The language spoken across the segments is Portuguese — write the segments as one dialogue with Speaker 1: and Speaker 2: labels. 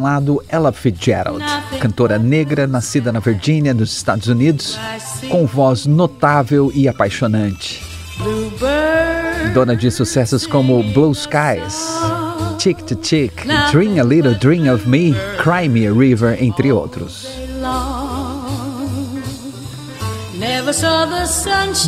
Speaker 1: Um lado, Ella Fitzgerald, cantora negra nascida na Virgínia, nos Estados Unidos, com voz notável e apaixonante. Dona de sucessos como Blue Skies, Chick to Chick, Dream a Little Dream of Me, Cry Me a River, entre outros.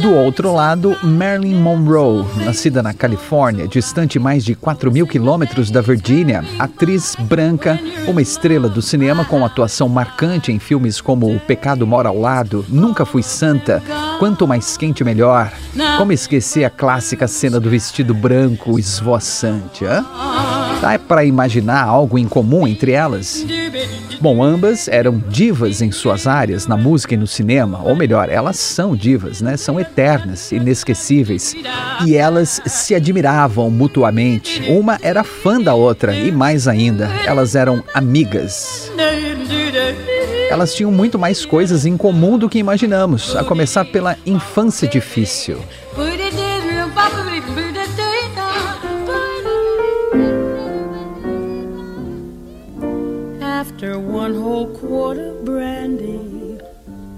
Speaker 1: Do outro lado, Marilyn Monroe, nascida na Califórnia, distante mais de 4 mil quilômetros da Virgínia, atriz branca, uma estrela do cinema com atuação marcante em filmes como O Pecado Mora ao Lado, Nunca Fui Santa, Quanto Mais Quente Melhor. Como esquecer a clássica cena do vestido branco esvoaçante, hã? Dá para imaginar algo em comum entre elas? Bom, ambas eram divas em suas áreas, na música e no cinema, ou melhor, elas são divas, né? São eternas, inesquecíveis. E elas se admiravam mutuamente. Uma era fã da outra e mais ainda, elas eram amigas. Elas tinham muito mais coisas em comum do que imaginamos, a começar pela infância difícil. One whole quart of brandy,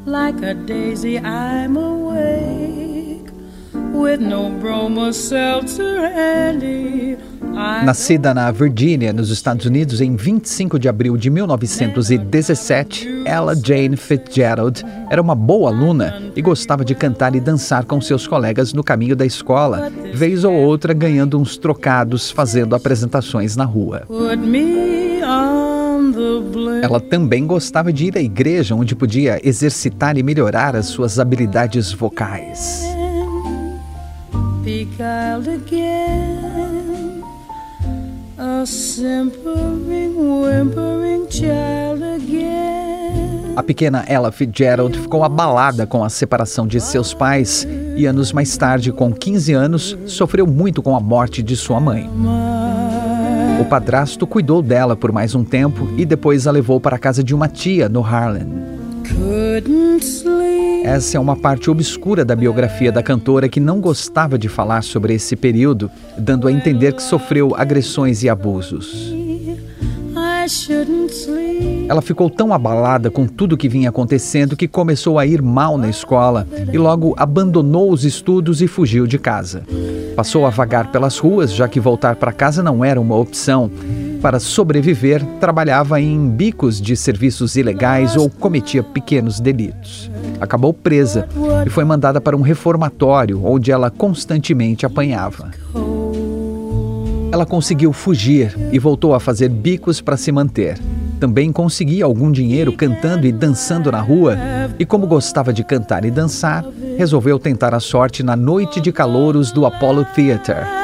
Speaker 1: like a daisy, I'm awake with no bromo seltzer handy. Nascida na Virgínia, nos Estados Unidos, em 25 de abril de 1917, ela Jane Fitzgerald era uma boa aluna e gostava de cantar e dançar com seus colegas no caminho da escola, vez ou outra ganhando uns trocados fazendo apresentações na rua. Ela também gostava de ir à igreja, onde podia exercitar e melhorar as suas habilidades vocais. A pequena Ella Fitzgerald ficou abalada com a separação de seus pais e anos mais tarde, com 15 anos, sofreu muito com a morte de sua mãe. O padrasto cuidou dela por mais um tempo e depois a levou para a casa de uma tia no Harlem. Essa é uma parte obscura da biografia da cantora que não gostava de falar sobre esse período, dando a entender que sofreu agressões e abusos. Ela ficou tão abalada com tudo que vinha acontecendo que começou a ir mal na escola e logo abandonou os estudos e fugiu de casa. Passou a vagar pelas ruas, já que voltar para casa não era uma opção. Para sobreviver, trabalhava em bicos de serviços ilegais ou cometia pequenos delitos. Acabou presa e foi mandada para um reformatório, onde ela constantemente apanhava. Ela conseguiu fugir e voltou a fazer bicos para se manter. Também conseguia algum dinheiro cantando e dançando na rua, e como gostava de cantar e dançar, resolveu tentar a sorte na Noite de Calouros do Apollo Theater.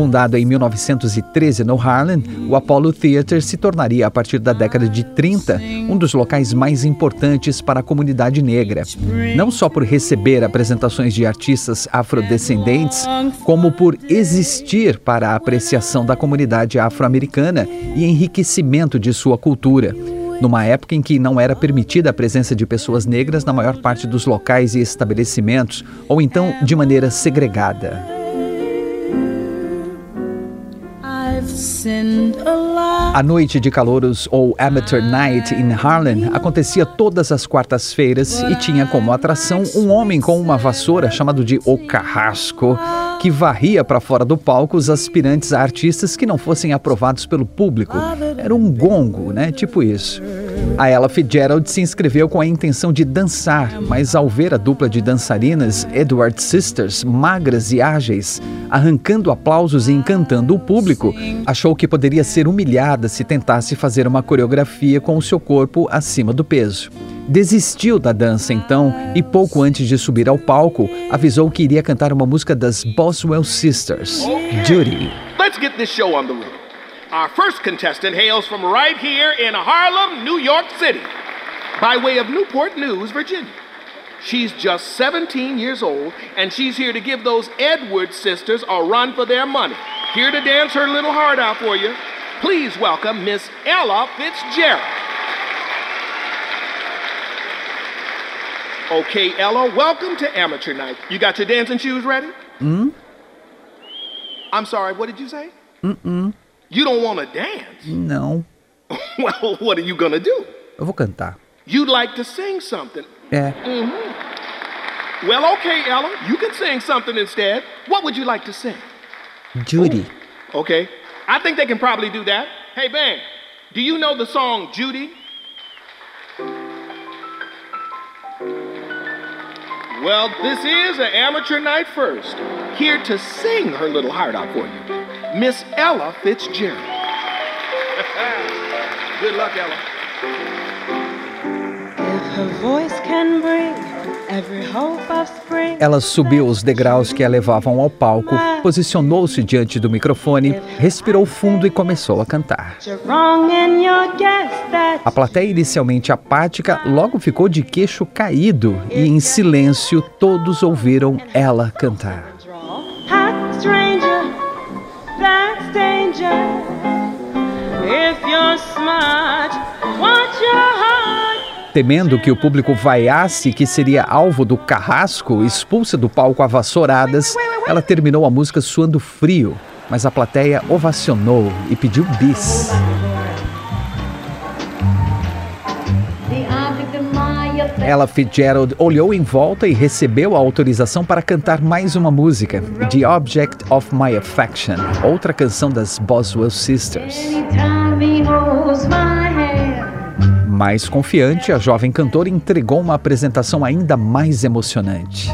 Speaker 1: Fundado em 1913 no Harlem, o Apollo Theater se tornaria, a partir da década de 30, um dos locais mais importantes para a comunidade negra. Não só por receber apresentações de artistas afrodescendentes, como por existir para a apreciação da comunidade afro-americana e enriquecimento de sua cultura numa época em que não era permitida a presença de pessoas negras na maior parte dos locais e estabelecimentos, ou então de maneira segregada. A noite de calouros, ou Amateur Night in Harlem, acontecia todas as quartas-feiras e tinha como atração um homem com uma vassoura chamado de O Carrasco, que varria para fora do palco os aspirantes a artistas que não fossem aprovados pelo público. Era um gongo, né? Tipo isso. A Ella Fitzgerald se inscreveu com a intenção de dançar, mas ao ver a dupla de dançarinas Edward Sisters, magras e ágeis, arrancando aplausos e encantando o público, achou que poderia ser humilhada se tentasse fazer uma coreografia com o seu corpo acima do peso. Desistiu da dança então e pouco antes de subir ao palco, avisou que iria cantar uma música das Boswell Sisters, Judy.
Speaker 2: Let's get this show on the road. Our first contestant hails from right here in Harlem, New York City, by way of Newport News, Virginia. She's just 17 years old, and she's here to give those Edwards sisters a run for their money. Here to dance her little heart out for you. Please welcome Miss Ella Fitzgerald. Okay, Ella, welcome to Amateur Night. You got your dancing shoes ready?
Speaker 1: Hmm?
Speaker 2: I'm sorry, what did you say?
Speaker 1: Mm-mm.
Speaker 2: You don't want to dance?
Speaker 1: Não.
Speaker 2: well, what are you going to do?
Speaker 1: Eu vou cantar.
Speaker 2: You'd like to sing something.
Speaker 1: É.
Speaker 2: Mm-hmm. Well, okay, Ella, you can sing something instead. What would you like to sing?
Speaker 1: Judy.
Speaker 2: Okay. I think they can probably do that. Hey, band, do you know the song Judy? Well, this is an amateur night first. Here to sing her little heart out for you, Miss Ella Fitzgerald. Good luck, Ella.
Speaker 3: If her voice can bring
Speaker 1: Ela subiu os degraus que a levavam ao palco, posicionou-se diante do microfone, respirou fundo e começou a cantar. A plateia, inicialmente apática, logo ficou de queixo caído e, em silêncio, todos ouviram ela cantar.
Speaker 3: If you're smart.
Speaker 1: Temendo que o público vaiasse que seria alvo do carrasco, expulsa do palco a vassouradas, ela terminou a música suando frio, mas a plateia ovacionou e pediu bis. Ella Fitzgerald olhou em volta e recebeu a autorização para cantar mais uma música, The Object of My Affection, outra canção das Boswell Sisters. Mais confiante, a jovem cantora entregou uma apresentação ainda mais emocionante.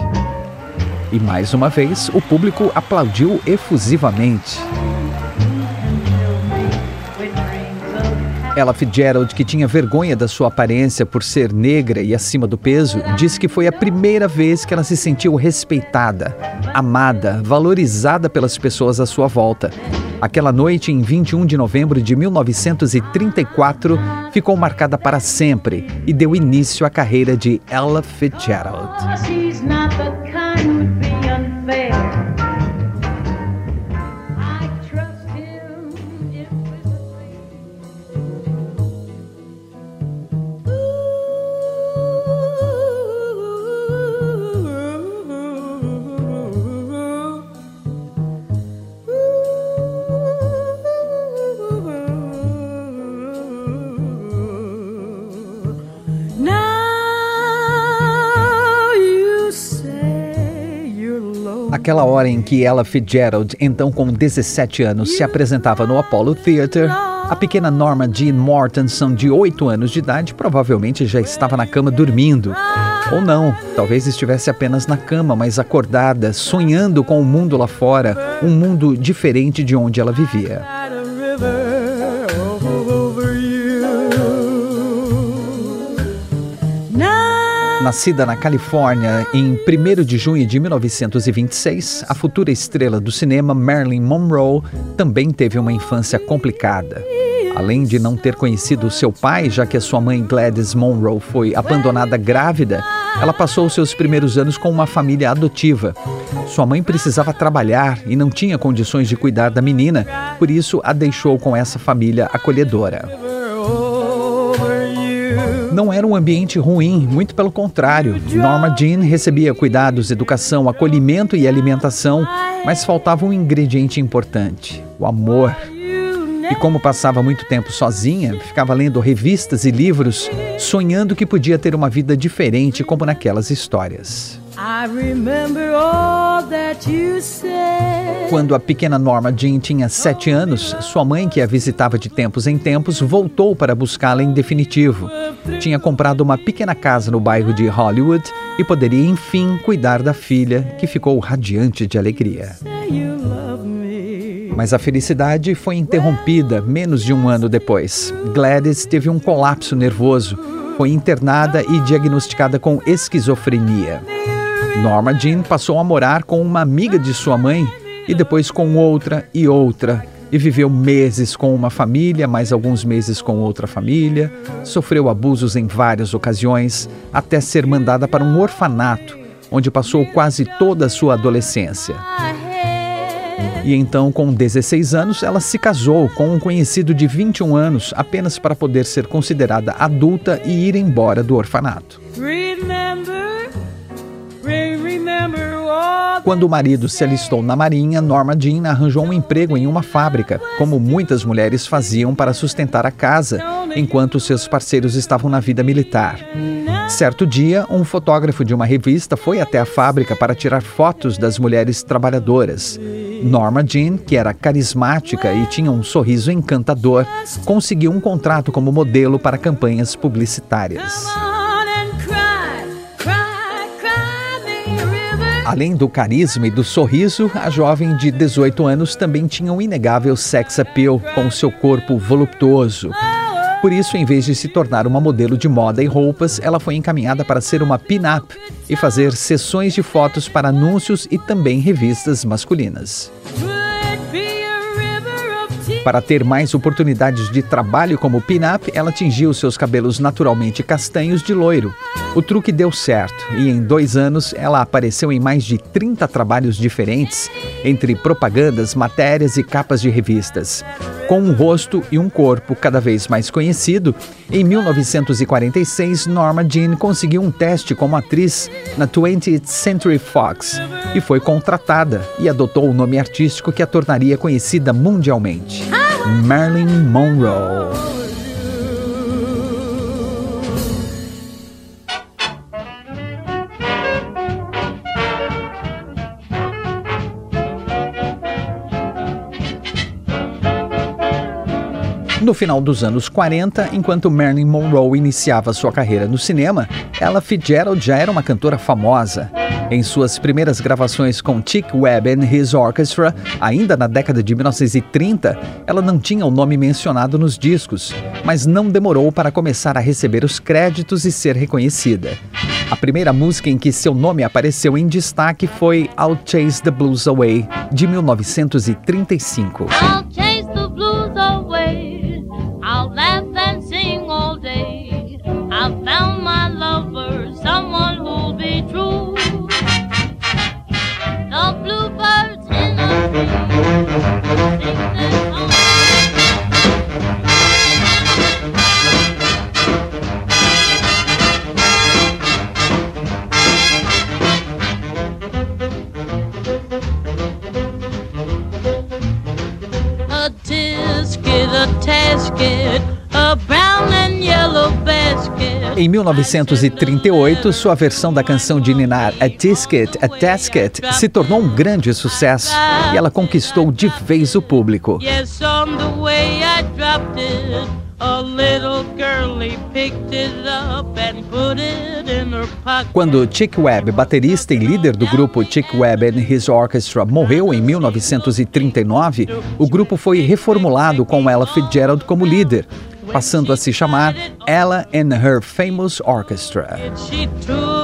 Speaker 1: E mais uma vez, o público aplaudiu efusivamente. Ella Fitzgerald, que tinha vergonha da sua aparência por ser negra e acima do peso, disse que foi a primeira vez que ela se sentiu respeitada, amada, valorizada pelas pessoas à sua volta. Aquela noite, em 21 de novembro de 1934, ficou marcada para sempre e deu início à carreira de Ella Fitzgerald.
Speaker 3: Low.
Speaker 1: Aquela hora em que Ella Fitzgerald, então com 17 anos, se apresentava no Apollo Theater, a pequena Norma Jean Mortenson, de 8 anos de idade, provavelmente já estava na cama dormindo. Ou não, talvez estivesse apenas na cama, mas acordada, sonhando com o mundo lá fora, um mundo diferente de onde ela vivia. Nascida na Califórnia em 1 de junho de 1926, a futura estrela do cinema Marilyn Monroe também teve uma infância complicada. Além de não ter conhecido seu pai, já que a sua mãe Gladys Monroe foi abandonada grávida, ela passou seus primeiros anos com uma família adotiva. Sua mãe precisava trabalhar e não tinha condições de cuidar da menina, por isso a deixou com essa família acolhedora. Não era um ambiente ruim, muito pelo contrário. Norma Jean recebia cuidados, educação, acolhimento e alimentação, mas faltava um ingrediente importante: o amor. E como passava muito tempo sozinha, ficava lendo revistas e livros, sonhando que podia ter uma vida diferente como naquelas histórias. Quando a pequena Norma Jean tinha sete anos, sua mãe, que a visitava de tempos em tempos, voltou para buscá-la em definitivo. Tinha comprado uma pequena casa no bairro de Hollywood e poderia, enfim, cuidar da filha, que ficou radiante de alegria. Mas a felicidade foi interrompida menos de um ano depois. Gladys teve um colapso nervoso, foi internada e diagnosticada com esquizofrenia. Norma Jean passou a morar com uma amiga de sua mãe e depois com outra e outra. E viveu meses com uma família, mais alguns meses com outra família. Sofreu abusos em várias ocasiões, até ser mandada para um orfanato, onde passou quase toda a sua adolescência. E então, com 16 anos, ela se casou com um conhecido de 21 anos, apenas para poder ser considerada adulta e ir embora do orfanato. Quando o marido se alistou na Marinha, Norma Jean arranjou um emprego em uma fábrica, como muitas mulheres faziam para sustentar a casa, enquanto seus parceiros estavam na vida militar. Certo dia, um fotógrafo de uma revista foi até a fábrica para tirar fotos das mulheres trabalhadoras. Norma Jean, que era carismática e tinha um sorriso encantador, conseguiu um contrato como modelo para campanhas publicitárias. Além do carisma e do sorriso, a jovem de 18 anos também tinha um inegável sex appeal com seu corpo voluptuoso. Por isso, em vez de se tornar uma modelo de moda e roupas, ela foi encaminhada para ser uma pin-up e fazer sessões de fotos para anúncios e também revistas masculinas. Para ter mais oportunidades de trabalho como pin-up, ela tingiu seus cabelos naturalmente castanhos de loiro. O truque deu certo e em dois anos ela apareceu em mais de 30 trabalhos diferentes, entre propagandas, matérias e capas de revistas. Com um rosto e um corpo cada vez mais conhecido, em 1946 Norma Jean conseguiu um teste como atriz na 20th Century Fox e foi contratada e adotou o nome artístico que a tornaria conhecida mundialmente. Marilyn Monroe. No final dos anos 40, enquanto Marilyn Monroe iniciava sua carreira no cinema, Ella Fitzgerald já era uma cantora famosa. Em suas primeiras gravações com Chick Webb and His Orchestra, ainda na década de 1930, ela não tinha o nome mencionado nos discos, mas não demorou para começar a receber os créditos e ser reconhecida. A primeira música em que seu nome apareceu em destaque foi I'll Chase the Blues Away, de 1935. Em 1938, sua versão da canção de Ninar A Tisket, A Tasket se tornou um grande sucesso e ela conquistou de vez o público. Quando Chick Webb, baterista e líder do grupo Chick Webb and His Orchestra, morreu em 1939, o grupo foi reformulado com Ella Fitzgerald como líder passando a se chamar Ella and Her Famous Orchestra.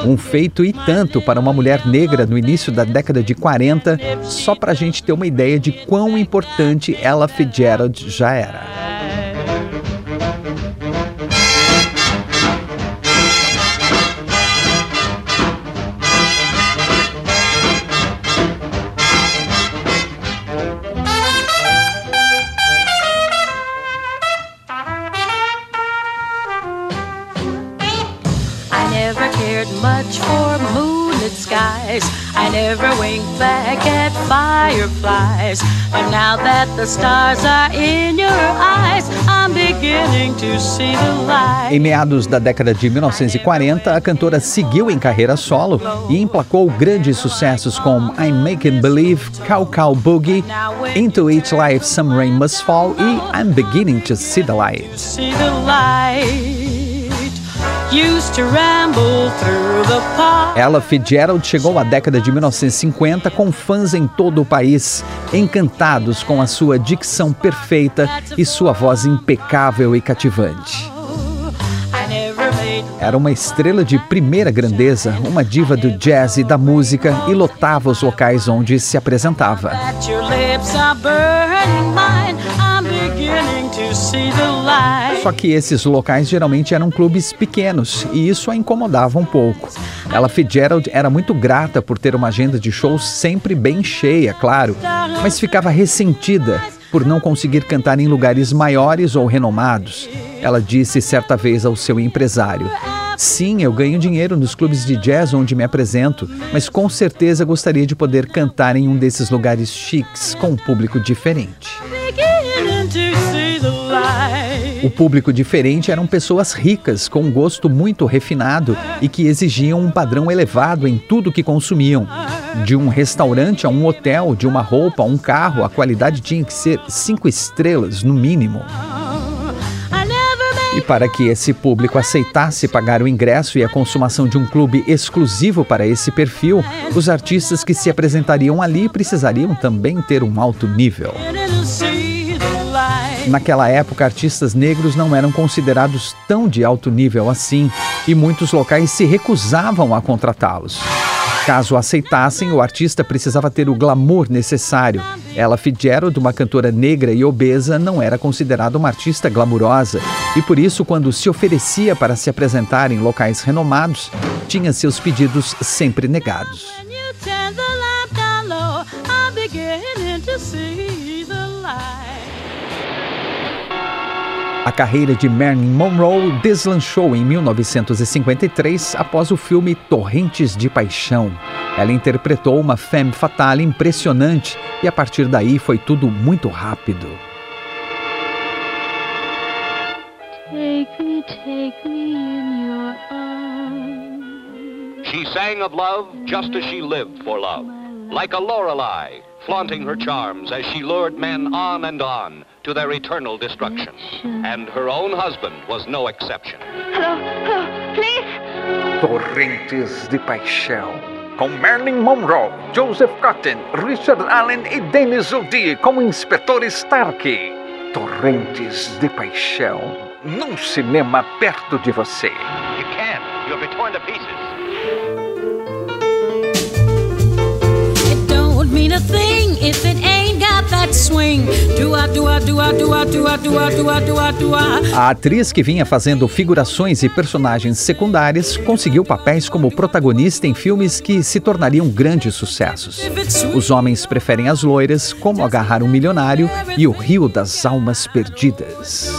Speaker 1: Um feito e tanto para uma mulher negra no início da década de 40, só para a gente ter uma ideia de quão importante Ella Fitzgerald já era.
Speaker 3: Fireflies. Now that the stars are in your eyes, I'm beginning to see the light.
Speaker 1: Em meados da década de 1940, a cantora seguiu em carreira solo e emplacou grandes sucessos como I'm Making Believe, Cow Cow Boogie, Into Each Life Some Rain Must Fall e I'm Beginning to See the Light. Ella Fitzgerald chegou à década de 1950 com fãs em todo o país, encantados com a sua dicção perfeita e sua voz impecável e cativante. Era uma estrela de primeira grandeza, uma diva do jazz e da música e lotava os locais onde se apresentava. Só que esses locais geralmente eram clubes pequenos e isso a incomodava um pouco. Ella Fitzgerald era muito grata por ter uma agenda de shows sempre bem cheia, claro, mas ficava ressentida por não conseguir cantar em lugares maiores ou renomados. Ela disse certa vez ao seu empresário: Sim, eu ganho dinheiro nos clubes de jazz onde me apresento, mas com certeza gostaria de poder cantar em um desses lugares chiques com um público diferente. O público diferente eram pessoas ricas, com um gosto muito refinado e que exigiam um padrão elevado em tudo que consumiam. De um restaurante a um hotel, de uma roupa a um carro, a qualidade tinha que ser cinco estrelas, no mínimo. E para que esse público aceitasse pagar o ingresso e a consumação de um clube exclusivo para esse perfil, os artistas que se apresentariam ali precisariam também ter um alto nível. Naquela época, artistas negros não eram considerados tão de alto nível assim e muitos locais se recusavam a contratá-los. Caso aceitassem, o artista precisava ter o glamour necessário. Ella Fitzgerald, uma cantora negra e obesa, não era considerada uma artista glamurosa e por isso, quando se oferecia para se apresentar em locais renomados, tinha seus pedidos sempre negados. A carreira de Marilyn Monroe deslanchou em 1953 após o filme Torrentes de Paixão. Ela interpretou uma femme fatale impressionante e a partir daí foi tudo muito rápido.
Speaker 3: Take me, take me in your arms.
Speaker 4: She sang of love just as she lived for love, like a Lorelei, flaunting her charms as she lured men on and on to their eternal destruction. And her own husband was no exception.
Speaker 3: Hello, hello, please.
Speaker 1: Torrentes de Paixão. Com Marilyn Monroe, Joseph Cotton, Richard Allen e Dennis O'Dea como Inspetor Stark. Torrentes de Paixão. Num cinema perto de você.
Speaker 4: You can't. You'll be torn to pieces.
Speaker 3: A thing if it ain't got that swing. Do I, do I, do I, do I, do I, do I, do I, do I, do I.
Speaker 1: A atriz que vinha fazendo figurações e personagens secundárias conseguiu papéis como protagonista em filmes que se tornariam grandes sucessos. Os homens preferem as loiras, como agarrar um milionário e o Rio das Almas Perdidas.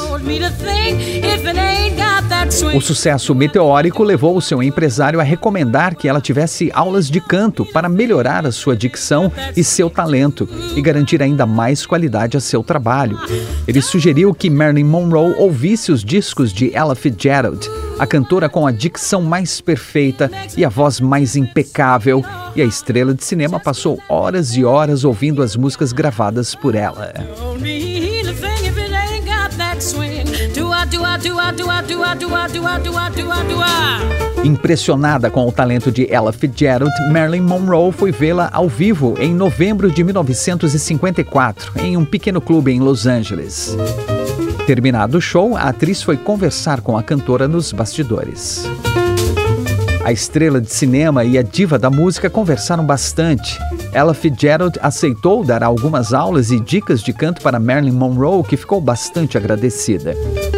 Speaker 1: O sucesso meteórico levou o seu empresário a recomendar que ela tivesse aulas de canto para melhorar a sua dicção e seu talento e garantir ainda mais qualidade a seu trabalho. Ele sugeriu que Marilyn Monroe ouvisse os discos de Ella Fitzgerald, a cantora com a dicção mais perfeita e a voz mais impecável, e a estrela de cinema passou horas e horas ouvindo as músicas gravadas por ela. Impressionada com o talento de Ella Fitzgerald, Marilyn Monroe foi vê-la ao vivo em novembro de 1954, em um pequeno clube em Los Angeles. Terminado o show, a atriz foi conversar com a cantora nos bastidores. A estrela de cinema e a diva da música conversaram bastante. Ella Fitzgerald aceitou dar algumas aulas e dicas de canto para Marilyn Monroe, que ficou bastante agradecida.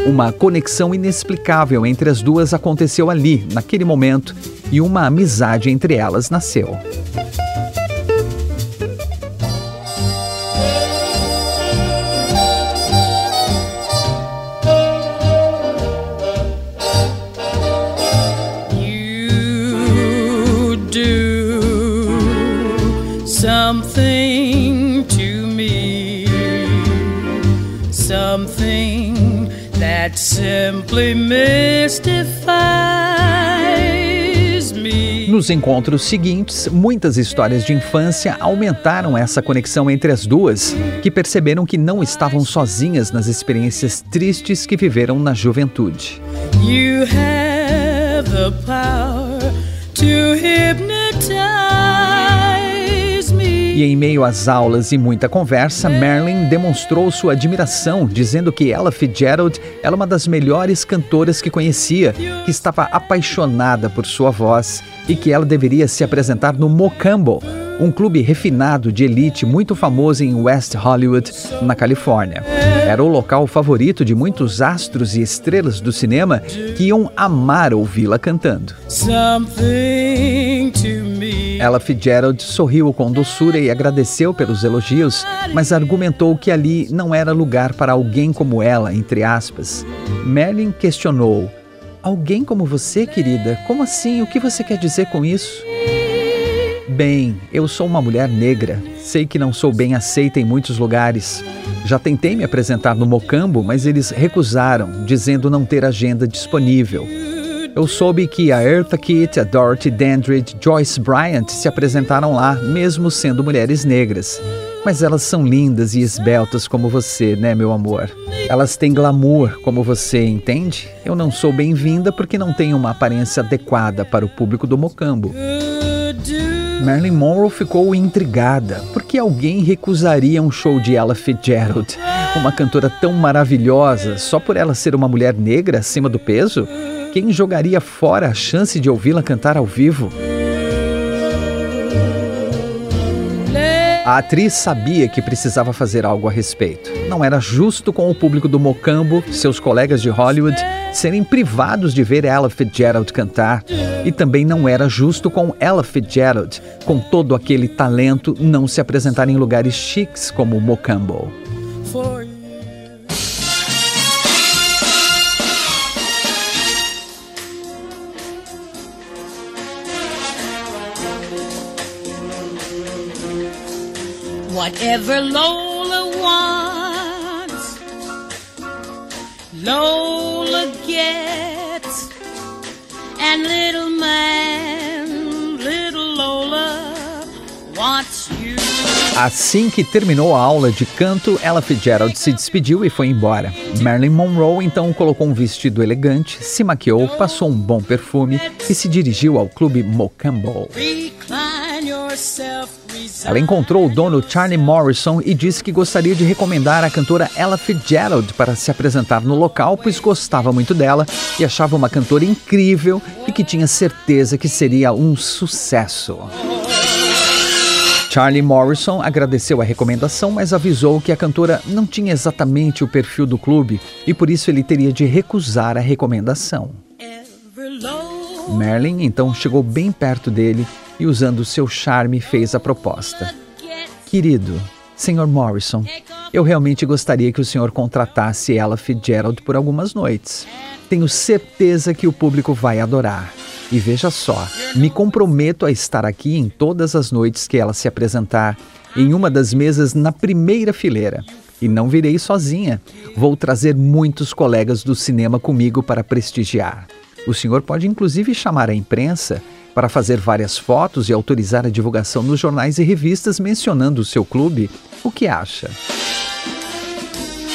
Speaker 1: Uma conexão inexplicável entre as duas aconteceu ali, naquele momento, e uma amizade entre elas nasceu.
Speaker 3: Something to me, something that simply mystifies me.
Speaker 1: Nos encontros seguintes, muitas histórias de infância aumentaram essa conexão entre as duas, que perceberam que não estavam sozinhas nas experiências tristes que viveram na juventude.
Speaker 3: You have the power to hypnotize.
Speaker 1: E em meio às aulas e muita conversa, Marilyn demonstrou sua admiração, dizendo que Ella Fitzgerald era uma das melhores cantoras que conhecia, que estava apaixonada por sua voz e que ela deveria se apresentar no Mocambo, um clube refinado de elite muito famoso em West Hollywood, na Califórnia. Era o local favorito de muitos astros e estrelas do cinema que iam amar ouvi-la cantando.
Speaker 3: Something to me.
Speaker 1: Ella Fitzgerald sorriu com doçura e agradeceu pelos elogios, mas argumentou que ali não era lugar para alguém como ela, entre aspas. Merlin questionou: Alguém como você, querida? Como assim? O que você quer dizer com isso? Bem, eu sou uma mulher negra. Sei que não sou bem aceita em muitos lugares. Já tentei me apresentar no Mocambo, mas eles recusaram, dizendo não ter agenda disponível. Eu soube que a Eartha Kitt, a Dorothy Dandridge, Joyce Bryant se apresentaram lá, mesmo sendo mulheres negras. Mas elas são lindas e esbeltas como você, né, meu amor? Elas têm glamour como você, entende? Eu não sou bem-vinda porque não tenho uma aparência adequada para o público do Mocambo. Marilyn Monroe ficou intrigada. Por que alguém recusaria um show de Ella Fitzgerald? Uma cantora tão maravilhosa, só por ela ser uma mulher negra acima do peso? Quem jogaria fora a chance de ouvi-la cantar ao vivo? A atriz sabia que precisava fazer algo a respeito. Não era justo com o público do Mocambo, seus colegas de Hollywood, serem privados de ver Ella Fitzgerald cantar. E também não era justo com Ella Fitzgerald, com todo aquele talento, não se apresentar em lugares chiques como o Mocambo.
Speaker 3: Whatever Lola wants, Lola gets, and little man, little Lola wants you.
Speaker 1: Assim que terminou a aula de canto, Ella Fitzgerald se despediu e foi embora. Marilyn Monroe então colocou um vestido elegante, se maquiou, passou um bom perfume e se dirigiu ao clube Mocambo.
Speaker 3: Recline yourself.
Speaker 1: Ela encontrou o dono Charlie Morrison e disse que gostaria de recomendar a cantora Ella Fitzgerald para se apresentar no local, pois gostava muito dela e achava uma cantora incrível e que tinha certeza que seria um sucesso. Charlie Morrison agradeceu a recomendação, mas avisou que a cantora não tinha exatamente o perfil do clube e por isso ele teria de recusar a recomendação. Merlin então chegou bem perto dele e, usando seu charme, fez a proposta. Querido, Sr. Morrison, eu realmente gostaria que o senhor contratasse Ella Fitzgerald por algumas noites. Tenho certeza que o público vai adorar. E veja só, me comprometo a estar aqui em todas as noites que ela se apresentar, em uma das mesas na primeira fileira. E não virei sozinha. Vou trazer muitos colegas do cinema comigo para prestigiar. O senhor pode inclusive chamar a imprensa para fazer várias fotos e autorizar a divulgação nos jornais e revistas mencionando o seu clube. O que acha?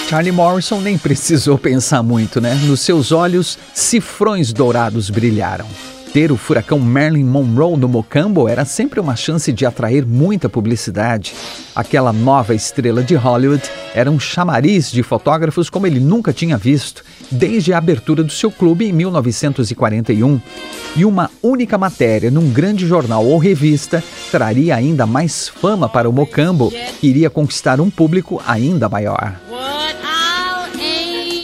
Speaker 1: Charlie Morrison nem precisou pensar muito, né? Nos seus olhos, cifrões dourados brilharam. Ter o furacão Marilyn Monroe no Mocambo era sempre uma chance de atrair muita publicidade. Aquela nova estrela de Hollywood era um chamariz de fotógrafos como ele nunca tinha visto, desde a abertura do seu clube em 1941. E uma única matéria num grande jornal ou revista traria ainda mais fama para o Mocambo, que iria conquistar um público ainda maior.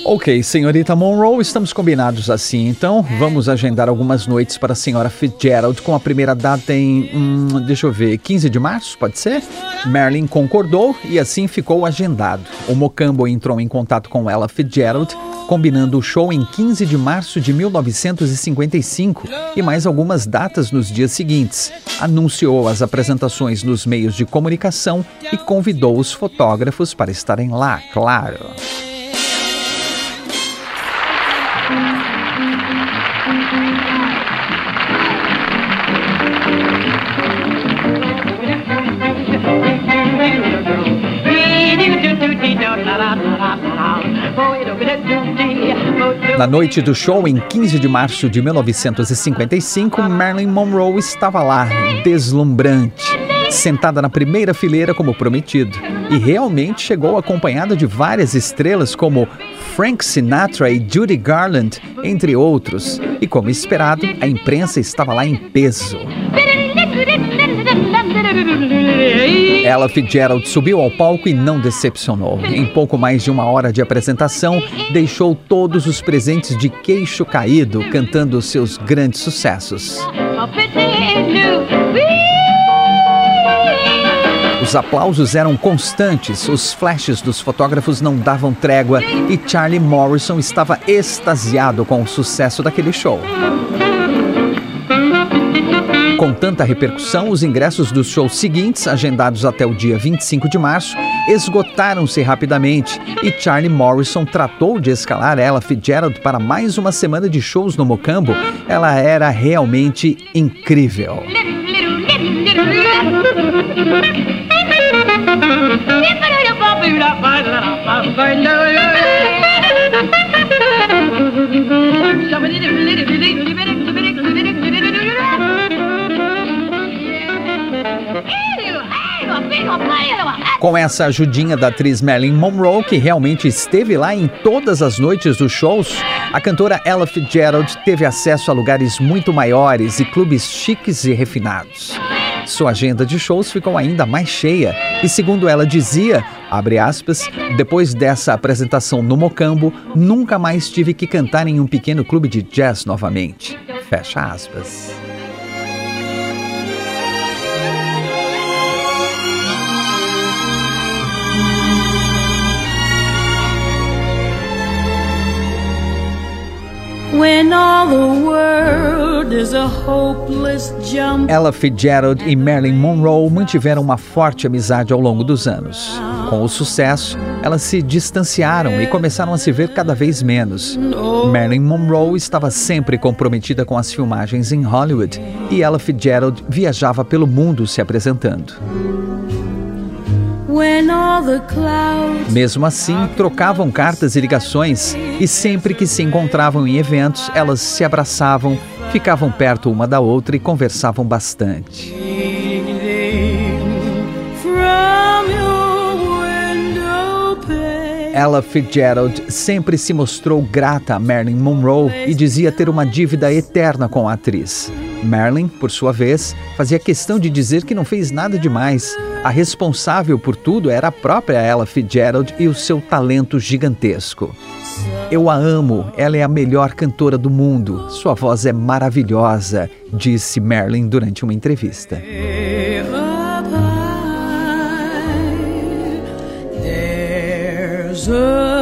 Speaker 1: Ok, senhorita Monroe, estamos combinados assim, então vamos agendar algumas noites para a senhora Fitzgerald com a primeira data em, hum, deixa eu ver, 15 de março, pode ser? Marilyn concordou e assim ficou agendado. O Mocambo entrou em contato com ela Fitzgerald combinando o show em 15 de março de 1955 e mais algumas datas nos dias seguintes. Anunciou as apresentações nos meios de comunicação e convidou os fotógrafos para estarem lá, claro. Na noite do show, em 15 de março de 1955, Marilyn Monroe estava lá, deslumbrante, sentada na primeira fileira como prometido. E realmente chegou acompanhada de várias estrelas como Frank Sinatra e Judy Garland, entre outros. E como esperado, a imprensa estava lá em peso. Ella Fitzgerald subiu ao palco e não decepcionou. Em pouco mais de uma hora de apresentação, deixou todos os presentes de queixo caído, cantando seus grandes sucessos. Os aplausos eram constantes, os flashes dos fotógrafos não davam trégua e Charlie Morrison estava extasiado com o sucesso daquele show. Com tanta repercussão, os ingressos dos shows seguintes, agendados até o dia 25 de março, esgotaram-se rapidamente e Charlie Morrison tratou de escalar ela Fitzgerald para mais uma semana de shows no Mocambo. Ela era realmente incrível. Com essa ajudinha da atriz Marilyn Monroe, que realmente esteve lá em todas as noites dos shows, a cantora Ella Fitzgerald teve acesso a lugares muito maiores e clubes chiques e refinados. Sua agenda de shows ficou ainda mais cheia e, segundo ela dizia, aspas, depois dessa apresentação no Mocambo, nunca mais tive que cantar em um pequeno clube de jazz novamente. Fecha aspas. Ella Fitzgerald e Marilyn Monroe mantiveram uma forte amizade ao longo dos anos. Com o sucesso, elas se distanciaram e começaram a se ver cada vez menos. Marilyn Monroe estava sempre comprometida com as filmagens em Hollywood e Ella Fitzgerald viajava pelo mundo se apresentando. Mesmo assim, trocavam cartas e ligações e sempre que se encontravam em eventos, elas se abraçavam, ficavam perto uma da outra e conversavam bastante. Ella Fitzgerald sempre se mostrou grata a Marilyn Monroe e dizia ter uma dívida eterna com a atriz. Marilyn, por sua vez, fazia questão de dizer que não fez nada demais. A responsável por tudo era a própria Ella Fitzgerald e o seu talento gigantesco. Eu a amo, ela é a melhor cantora do mundo, sua voz é maravilhosa, disse Marilyn durante uma entrevista. There's a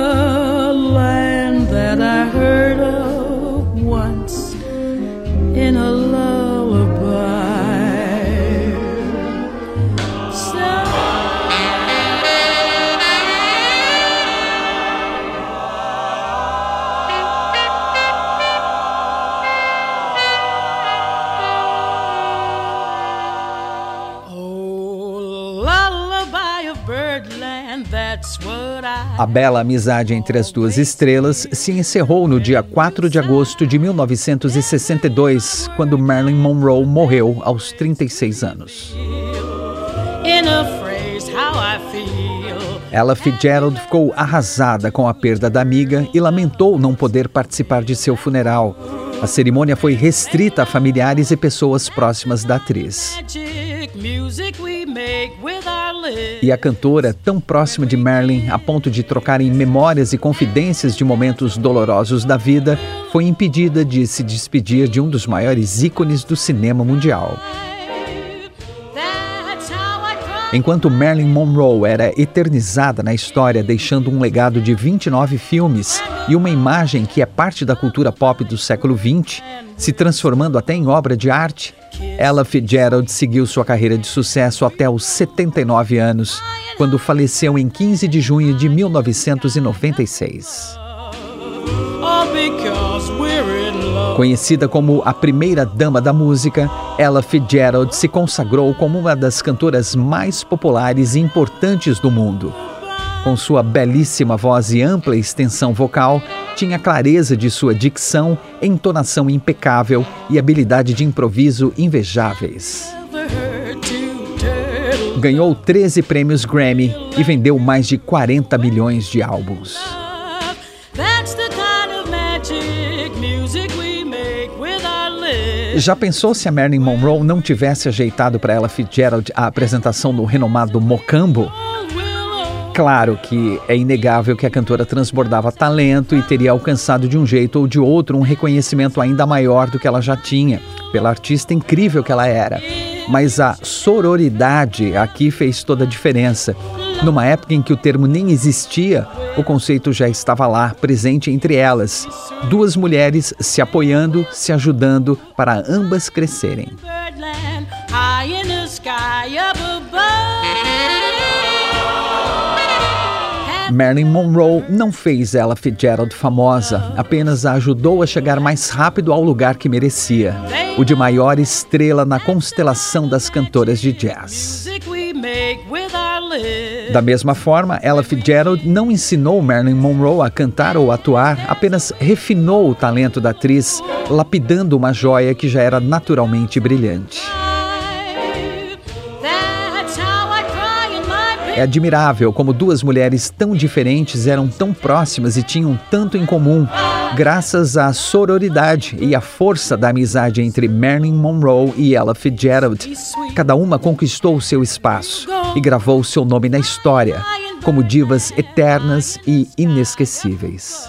Speaker 1: A bela amizade entre as duas estrelas se encerrou no dia 4 de agosto de 1962, quando Marilyn Monroe morreu aos 36 anos. Ella Fitzgerald ficou arrasada com a perda da amiga e lamentou não poder participar de seu funeral. A cerimônia foi restrita a familiares e pessoas próximas da atriz. E a cantora, tão próxima de Marilyn a ponto de trocarem memórias e confidências de momentos dolorosos da vida, foi impedida de se despedir de um dos maiores ícones do cinema mundial. Enquanto Marilyn Monroe era eternizada na história, deixando um legado de 29 filmes e uma imagem que é parte da cultura pop do século XX, se transformando até em obra de arte, Ella Fitzgerald seguiu sua carreira de sucesso até os 79 anos, quando faleceu em 15 de junho de 1996. Conhecida como a primeira dama da música, Ella Fitzgerald se consagrou como uma das cantoras mais populares e importantes do mundo. Com sua belíssima voz e ampla extensão vocal, tinha clareza de sua dicção, entonação impecável e habilidade de improviso invejáveis. Ganhou 13 prêmios Grammy e vendeu mais de 40 milhões de álbuns. Já pensou se a Marilyn Monroe não tivesse ajeitado para ela Fitzgerald a apresentação do renomado Mocambo? Claro que é inegável que a cantora transbordava talento e teria alcançado de um jeito ou de outro um reconhecimento ainda maior do que ela já tinha, pela artista incrível que ela era. Mas a sororidade aqui fez toda a diferença. Numa época em que o termo nem existia, o conceito já estava lá, presente entre elas. Duas mulheres se apoiando, se ajudando para ambas crescerem. Marilyn Monroe não fez ela Fitzgerald famosa, apenas a ajudou a chegar mais rápido ao lugar que merecia, o de maior estrela na constelação das cantoras de jazz. Da mesma forma, Ella Fitzgerald não ensinou Marilyn Monroe a cantar ou atuar, apenas refinou o talento da atriz, lapidando uma joia que já era naturalmente brilhante. É admirável como duas mulheres tão diferentes eram tão próximas e tinham tanto em comum, graças à sororidade e à força da amizade entre Marilyn Monroe e Ella Fitzgerald. Cada uma conquistou seu espaço e gravou seu nome na história, como divas eternas e inesquecíveis.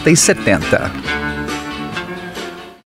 Speaker 1: 60 e 70.